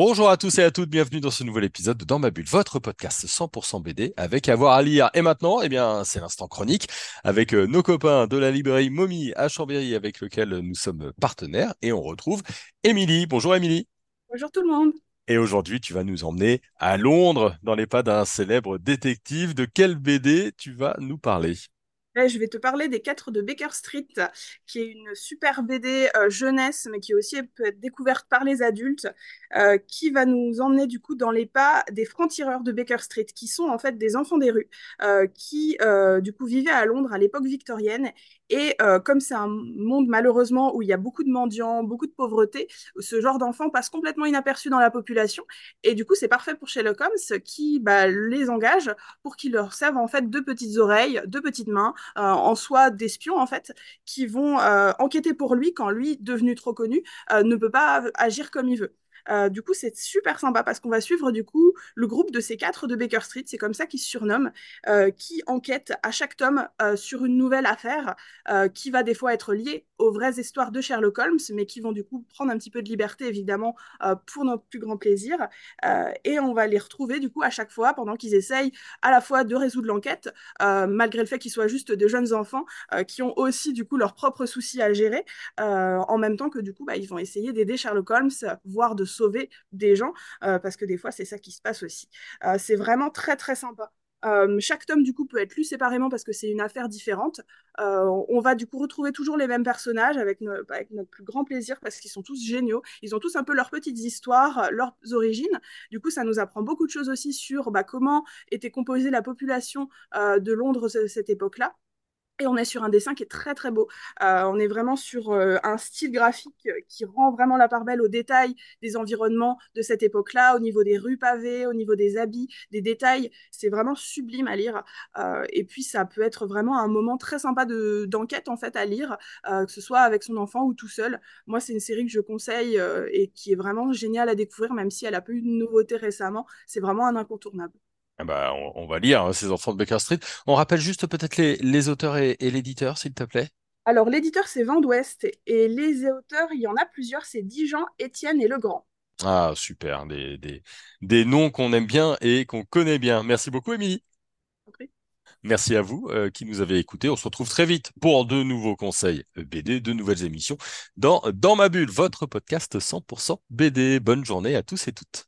Bonjour à tous et à toutes, bienvenue dans ce nouvel épisode de Dans ma bulle, votre podcast 100% BD avec avoir à lire. Et maintenant, eh bien, c'est l'instant chronique avec euh, nos copains de la librairie Momie à Chambéry avec lequel nous sommes partenaires et on retrouve Émilie. Bonjour Émilie. Bonjour tout le monde. Et aujourd'hui, tu vas nous emmener à Londres dans les pas d'un célèbre détective. De quel BD tu vas nous parler? Je vais te parler des 4 de Baker Street, qui est une super BD euh, jeunesse, mais qui aussi peut être découverte par les adultes, euh, qui va nous emmener du coup dans les pas des francs-tireurs de Baker Street, qui sont en fait des enfants des rues, euh, qui du coup vivaient à Londres à l'époque victorienne. Et comme c'est un monde malheureusement où il y a beaucoup de mendiants, beaucoup de pauvreté, ce genre d'enfants passe complètement inaperçu dans la population. Et du coup, c'est parfait pour Sherlock Holmes qui bah, les engage pour qu'ils leur servent en fait deux petites oreilles, deux petites mains, en soi d'espions en fait, qui vont euh, enquêter pour lui quand lui, devenu trop connu, euh, ne peut pas agir comme il veut. Euh, du coup, c'est super sympa parce qu'on va suivre du coup le groupe de ces quatre de Baker Street, c'est comme ça qu'ils se surnomment, euh, qui enquêtent à chaque tome euh, sur une nouvelle affaire qui va des fois être liée aux vraies histoires de Sherlock Holmes, mais qui vont du coup prendre un petit peu de liberté évidemment pour notre plus grand plaisir. et on va les retrouver du coup à chaque fois pendant qu'ils essayent à la fois de résoudre l'enquête, malgré le fait qu'ils soient juste de jeunes enfants qui ont aussi du coup leurs propres soucis à gérer, en même temps que du coup bah, ils vont essayer d'aider Sherlock Holmes, voire de sauver des gens, euh, parce que des fois, c'est ça qui se passe aussi. Euh, c'est vraiment très, très sympa. Euh, chaque tome, du coup, peut être lu séparément parce que c'est une affaire différente. on va, du coup, retrouver toujours les mêmes personnages avec, notre plus grand plaisir parce qu'ils sont tous géniaux. Ils ont tous un peu leurs petites histoires, leurs origines. Du coup, ça nous apprend beaucoup de choses aussi sur bah, comment était composée la population de Londres à cette époque-là. Et on est sur un dessin qui est très très beau. Euh, on est vraiment sur euh, un style graphique euh, qui rend vraiment la part belle au détail des environnements de cette époque-là, au niveau des rues pavées, au niveau des habits, des détails. C'est vraiment sublime à lire. et puis ça peut être vraiment un moment très sympa d'enquête en fait à lire, que ce soit avec son enfant ou tout seul. Moi, c'est une série que je conseille et qui est vraiment géniale à découvrir, même si elle a peu eu de nouveautés récemment. C'est vraiment un incontournable. Ah bah, on, va lire hein, ces enfants de Baker Street. On rappelle juste peut-être les, auteurs et, l'éditeur, s'il te plaît. Alors, l'éditeur, c'est Vent d'Ouest. Et les auteurs, il y en a plusieurs. C'est Dijon, Étienne et Legrand. Ah, super. Des, des, noms qu'on aime bien et qu'on connaît bien. Merci beaucoup, Émilie. Merci à vous euh, qui nous avez écoutés. On se retrouve très vite pour de nouveaux conseils BD, de nouvelles émissions dans Dans ma bulle, votre podcast 100% BD. Bonne journée à tous et toutes.